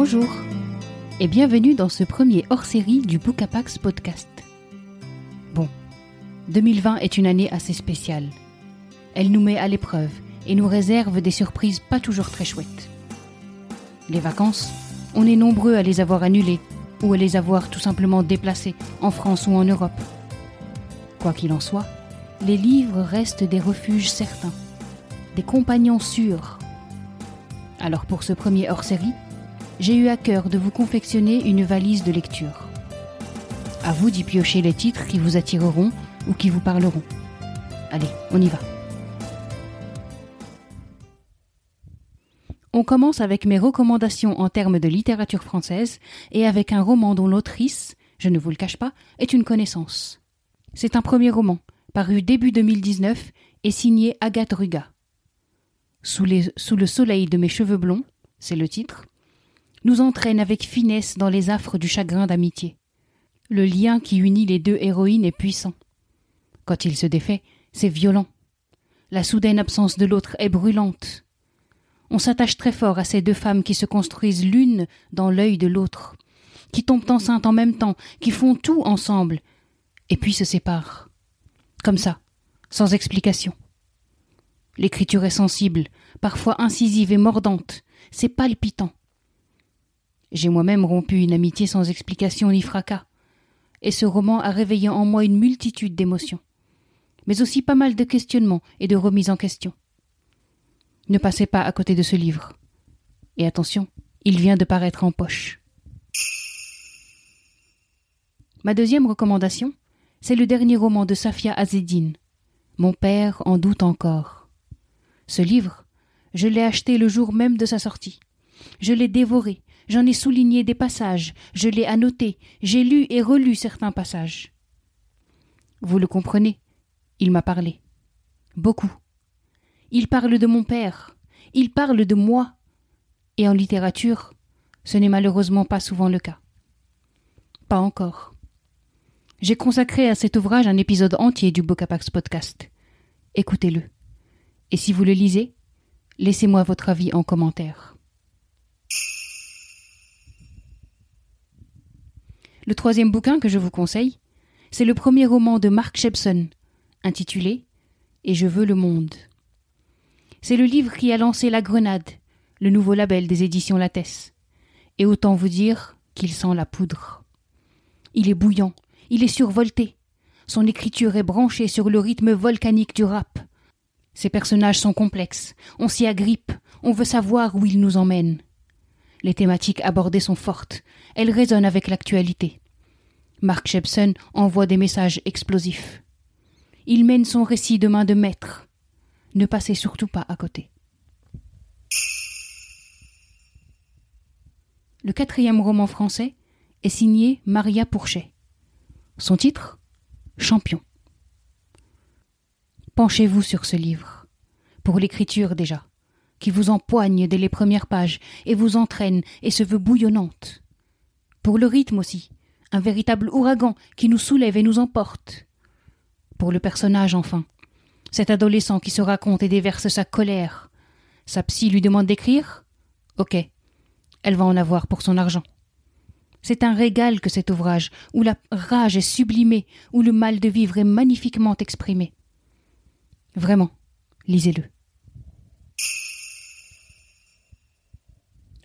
Bonjour et bienvenue dans ce premier hors-série du Bookapax podcast. Bon, 2020 est une année assez spéciale. Elle nous met à l'épreuve et nous réserve des surprises pas toujours très chouettes. Les vacances, on est nombreux à les avoir annulées ou à les avoir tout simplement déplacées en France ou en Europe. Quoi qu'il en soit, les livres restent des refuges certains, des compagnons sûrs. Alors pour ce premier hors-série, j'ai eu à cœur de vous confectionner une valise de lecture. À vous d'y piocher les titres qui vous attireront ou qui vous parleront. Allez, on y va. On commence avec mes recommandations en termes de littérature française et avec un roman dont l'autrice, je ne vous le cache pas, est une connaissance. C'est un premier roman, paru début 2019 et signé Agathe Ruga. Sous, sous le soleil de mes cheveux blonds, c'est le titre, nous entraîne avec finesse dans les affres du chagrin d'amitié. Le lien qui unit les deux héroïnes est puissant. Quand il se défait, c'est violent. La soudaine absence de l'autre est brûlante. On s'attache très fort à ces deux femmes qui se construisent l'une dans l'œil de l'autre, qui tombent enceintes en même temps, qui font tout ensemble, et puis se séparent. Comme ça, sans explication. L'écriture est sensible, parfois incisive et mordante, c'est palpitant. J'ai moi-même rompu une amitié sans explication ni fracas, et ce roman a réveillé en moi une multitude d'émotions, mais aussi pas mal de questionnements et de remises en question. Ne passez pas à côté de ce livre. Et attention, il vient de paraître en poche. Ma deuxième recommandation, c'est le dernier roman de Safia Azedine. Mon père en doute encore. Ce livre, je l'ai acheté le jour même de sa sortie. Je l'ai dévoré, j'en ai souligné des passages, je l'ai annoté, j'ai lu et relu certains passages. Vous le comprenez, il m'a parlé. Beaucoup. Il parle de mon père, il parle de moi. Et en littérature, ce n'est malheureusement pas souvent le cas. Pas encore. J'ai consacré à cet ouvrage un épisode entier du Bocapax podcast. Écoutez-le. Et si vous le lisez, laissez-moi votre avis en commentaire. Le troisième bouquin que je vous conseille, c'est le premier roman de Mark Shepson, intitulé Et je veux le monde. C'est le livre qui a lancé La Grenade, le nouveau label des éditions Lattès. Et autant vous dire qu'il sent la poudre. Il est bouillant, il est survolté. Son écriture est branchée sur le rythme volcanique du rap. Ses personnages sont complexes, on s'y agrippe, on veut savoir où il nous emmène. Les thématiques abordées sont fortes, elles résonnent avec l'actualité. Mark Shepson envoie des messages explosifs. Il mène son récit de main de maître, ne passez surtout pas à côté. Le quatrième roman français est signé Maria Pourchet. Son titre Champion. Penchez-vous sur ce livre, pour l'écriture déjà, qui vous empoigne dès les premières pages et vous entraîne et se veut bouillonnante. Pour le rythme aussi, un véritable ouragan qui nous soulève et nous emporte. Pour le personnage enfin, cet adolescent qui se raconte et déverse sa colère. Sa psy lui demande d'écrire? Ok. Elle va en avoir pour son argent. C'est un régal que cet ouvrage, où la rage est sublimée, où le mal de vivre est magnifiquement exprimé. Vraiment, lisez-le.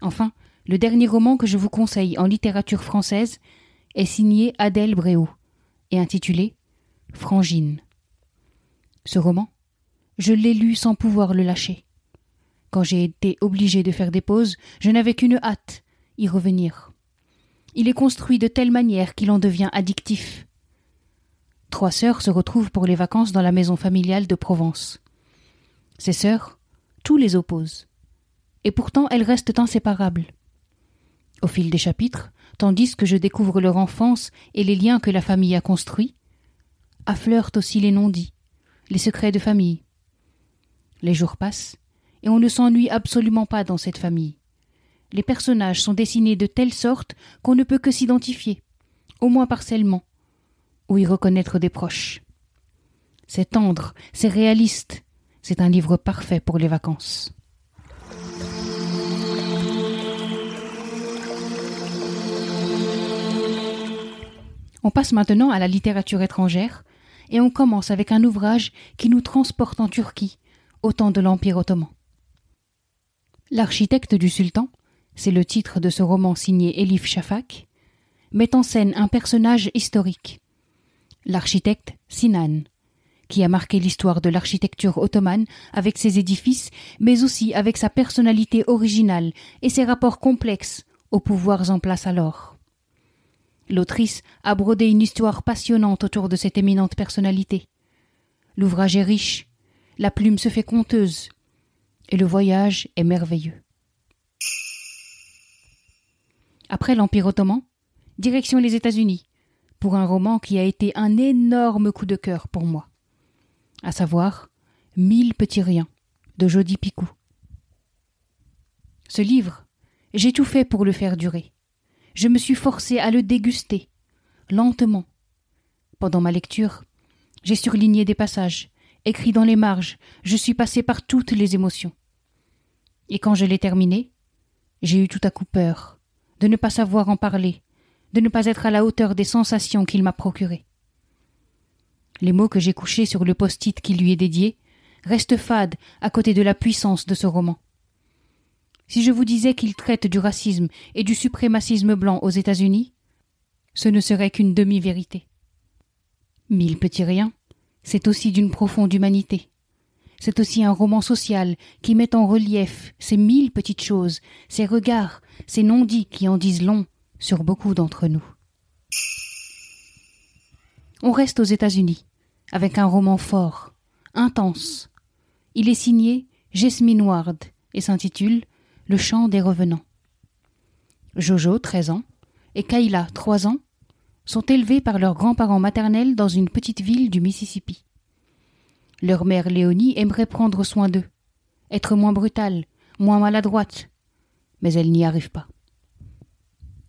Enfin, le dernier roman que je vous conseille en littérature française est signé Adèle Bréau et intitulé Frangine. Ce roman, je l'ai lu sans pouvoir le lâcher. Quand j'ai été obligé de faire des pauses, je n'avais qu'une hâte, y revenir. Il est construit de telle manière qu'il en devient addictif. Trois sœurs se retrouvent pour les vacances dans la maison familiale de Provence. Ces sœurs, tout les oppose. Et pourtant elles restent inséparables. Au fil des chapitres, tandis que je découvre leur enfance et les liens que la famille a construits, affleurent aussi les non-dits, les secrets de famille. Les jours passent, et on ne s'ennuie absolument pas dans cette famille. Les personnages sont dessinés de telle sorte qu'on ne peut que s'identifier, au moins partiellement, ou y reconnaître des proches. C'est tendre, c'est réaliste, c'est un livre parfait pour les vacances. On passe maintenant à la littérature étrangère, et on commence avec un ouvrage qui nous transporte en Turquie, au temps de l'Empire ottoman. L'architecte du sultan, c'est le titre de ce roman signé Elif Shafak, met en scène un personnage historique, l'architecte Sinan, qui a marqué l'histoire de l'architecture ottomane avec ses édifices, mais aussi avec sa personnalité originale et ses rapports complexes aux pouvoirs en place alors. L'autrice a brodé une histoire passionnante autour de cette éminente personnalité. L'ouvrage est riche, la plume se fait conteuse, et le voyage est merveilleux. Après l'Empire ottoman, direction les États-Unis, pour un roman qui a été un énorme coup de cœur pour moi, à savoir Mille petits riens de Jody Picou. Ce livre, j'ai tout fait pour le faire durer. Je me suis forcé à le déguster, lentement. Pendant ma lecture, j'ai surligné des passages, écrit dans les marges, je suis passé par toutes les émotions. Et quand je l'ai terminé, j'ai eu tout à coup peur de ne pas savoir en parler, de ne pas être à la hauteur des sensations qu'il m'a procurées. Les mots que j'ai couchés sur le post-it qui lui est dédié restent fades à côté de la puissance de ce roman. Si je vous disais qu'il traite du racisme et du suprémacisme blanc aux États-Unis, ce ne serait qu'une demi-vérité. Mille petits riens, c'est aussi d'une profonde humanité. C'est aussi un roman social qui met en relief ces mille petites choses, ces regards, ces non-dits qui en disent long sur beaucoup d'entre nous. On reste aux États-Unis, avec un roman fort, intense. Il est signé Jasmine Ward et s'intitule Le chant des revenants. Jojo, 13 ans, et Kayla, 3 ans, sont élevés par leurs grands-parents maternels dans une petite ville du Mississippi. Leur mère Léonie aimerait prendre soin d'eux, être moins brutale, moins maladroite, mais elle n'y arrive pas.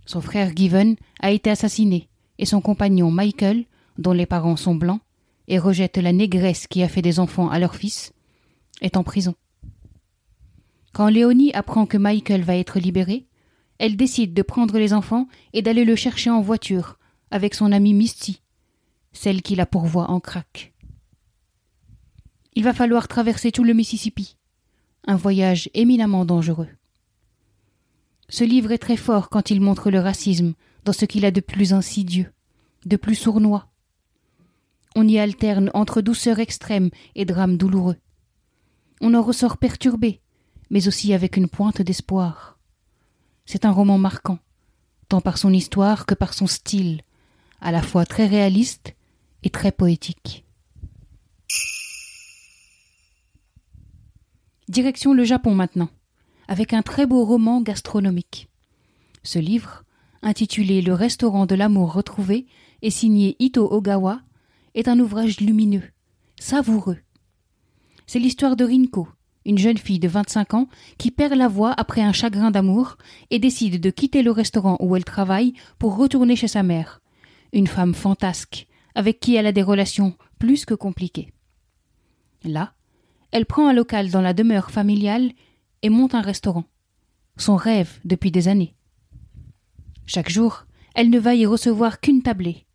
Son frère Given a été assassiné, et son compagnon Michael, dont les parents sont blancs, et rejette la négresse qui a fait des enfants à leur fils, est en prison. Quand Léonie apprend que Michael va être libéré, elle décide de prendre les enfants et d'aller le chercher en voiture avec son amie Misty, celle qui la pourvoit en crack. Il va falloir traverser tout le Mississippi, un voyage éminemment dangereux. Ce livre est très fort quand il montre le racisme dans ce qu'il a de plus insidieux, de plus sournois. On y alterne entre douceur extrême et drame douloureux. On en ressort perturbé, mais aussi avec une pointe d'espoir. C'est un roman marquant, tant par son histoire que par son style, à la fois très réaliste et très poétique. Direction le Japon maintenant, avec un très beau roman gastronomique. Ce livre, intitulé Le restaurant de l'amour retrouvé et signé Ito Ogawa, est un ouvrage lumineux, savoureux. C'est l'histoire de Rinko, une jeune fille de 25 ans qui perd la voix après un chagrin d'amour et décide de quitter le restaurant où elle travaille pour retourner chez sa mère, une femme fantasque avec qui elle a des relations plus que compliquées. Là, elle prend un local dans la demeure familiale et monte un restaurant. Son rêve depuis des années. Chaque jour, elle ne va y recevoir qu'une tablée,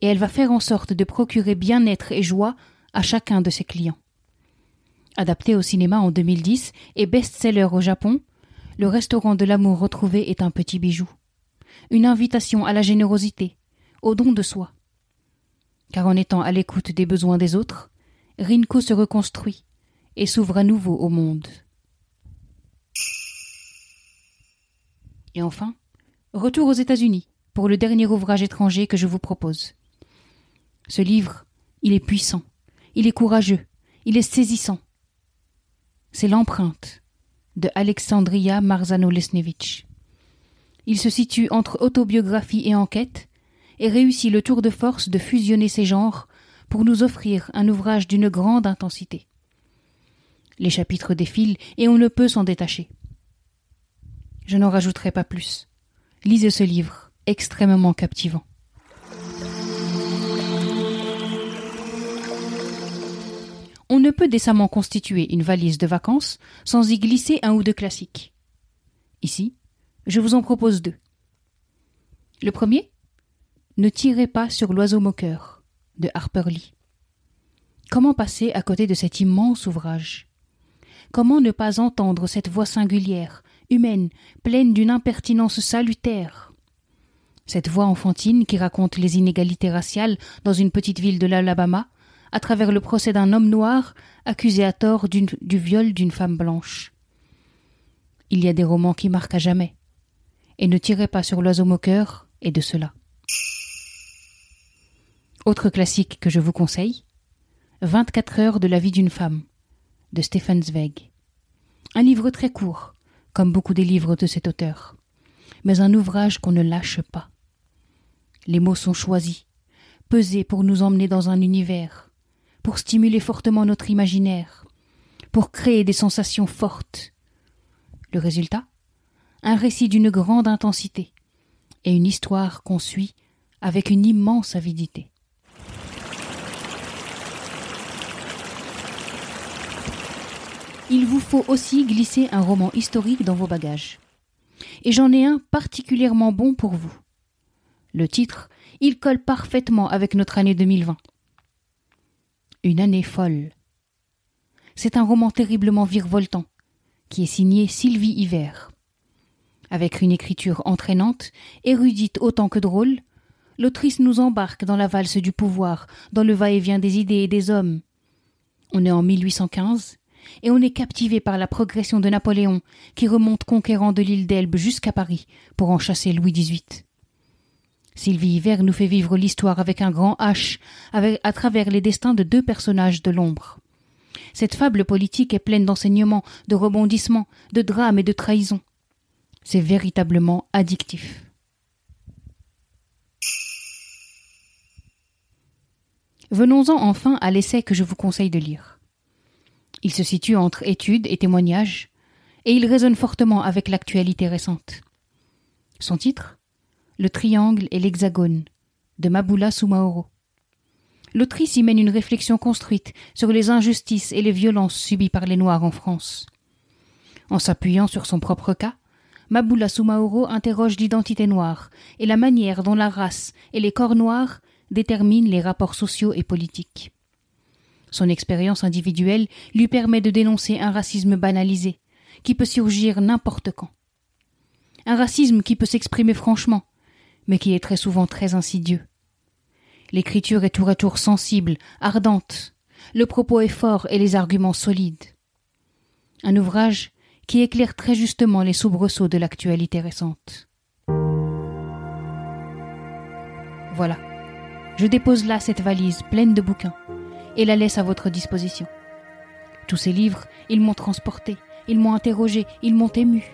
et elle va faire en sorte de procurer bien-être et joie à chacun de ses clients. Adapté au cinéma en 2010 et best-seller au Japon, le restaurant de l'amour retrouvé est un petit bijou. Une invitation à la générosité, au don de soi. Car en étant à l'écoute des besoins des autres, Rinko se reconstruit, et s'ouvre à nouveau au monde. Et enfin, retour aux États-Unis pour le dernier ouvrage étranger que je vous propose. Ce livre, il est puissant, il est courageux, il est saisissant. C'est l'empreinte de Alexandria Marzano-Lesnevich. Il se situe entre autobiographie et enquête et réussit le tour de force de fusionner ces genres pour nous offrir un ouvrage d'une grande intensité. Les chapitres défilent et on ne peut s'en détacher. Je n'en rajouterai pas plus. Lisez ce livre, extrêmement captivant. On ne peut décemment constituer une valise de vacances sans y glisser un ou deux classiques. Ici, je vous en propose deux. Le premier Ne tirez pas sur l'oiseau moqueur de Harper Lee. Comment passer à côté de cet immense ouvrage? Comment ne pas entendre cette voix singulière, humaine, pleine d'une impertinence salutaire? Cette voix enfantine qui raconte les inégalités raciales dans une petite ville de l'Alabama, à travers le procès d'un homme noir accusé à tort du viol d'une femme blanche. Il y a des romans qui marquent à jamais. Et ne tirez pas sur l'oiseau moqueur et de cela. Autre classique que je vous conseille 24 heures de la vie d'une femme de Stefan Zweig. Un livre très court, comme beaucoup des livres de cet auteur, mais un ouvrage qu'on ne lâche pas. Les mots sont choisis, pesés pour nous emmener dans un univers, pour stimuler fortement notre imaginaire, pour créer des sensations fortes. Le résultat? Un récit d'une grande intensité et une histoire qu'on suit avec une immense avidité. Il vous faut aussi glisser un roman historique dans vos bagages. Et j'en ai un particulièrement bon pour vous. Le titre, il colle parfaitement avec notre année 2020. Une année folle. C'est un roman terriblement virevoltant, qui est signé Sylvie Hiver. Avec une écriture entraînante, érudite autant que drôle, l'autrice nous embarque dans la valse du pouvoir, dans le va-et-vient des idées et des hommes. On est en 1815, et on est captivé par la progression de Napoléon, qui remonte conquérant de l'île d'Elbe jusqu'à Paris pour en chasser Louis XVIII. Sylvie Hiver nous fait vivre l'histoire avec un grand H, à travers les destins de deux personnages de l'ombre. Cette fable politique est pleine d'enseignements, de rebondissements, de drames et de trahisons. C'est véritablement addictif. Venons-en enfin à l'essai que je vous conseille de lire. Il se situe entre études et témoignages, et il résonne fortement avec l'actualité récente. Son titre? Le triangle et l'hexagone de Mabula Soumaoro. L'autrice y mène une réflexion construite sur les injustices et les violences subies par les Noirs en France. En s'appuyant sur son propre cas, Mabula Soumaoro interroge l'identité noire et la manière dont la race et les corps noirs déterminent les rapports sociaux et politiques. Son expérience individuelle lui permet de dénoncer un racisme banalisé, qui peut surgir n'importe quand. Un racisme qui peut s'exprimer franchement, mais qui est très souvent très insidieux. L'écriture est tour à tour sensible, ardente, le propos est fort et les arguments solides. Un ouvrage qui éclaire très justement les soubresauts de l'actualité récente. Voilà. Je dépose là cette valise pleine de bouquins et la laisse à votre disposition. Tous ces livres, ils m'ont transporté, ils m'ont interrogé, ils m'ont ému.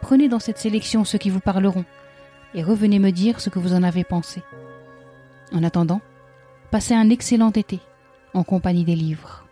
Prenez dans cette sélection ceux qui vous parleront, et revenez me dire ce que vous en avez pensé. En attendant, passez un excellent été en compagnie des livres.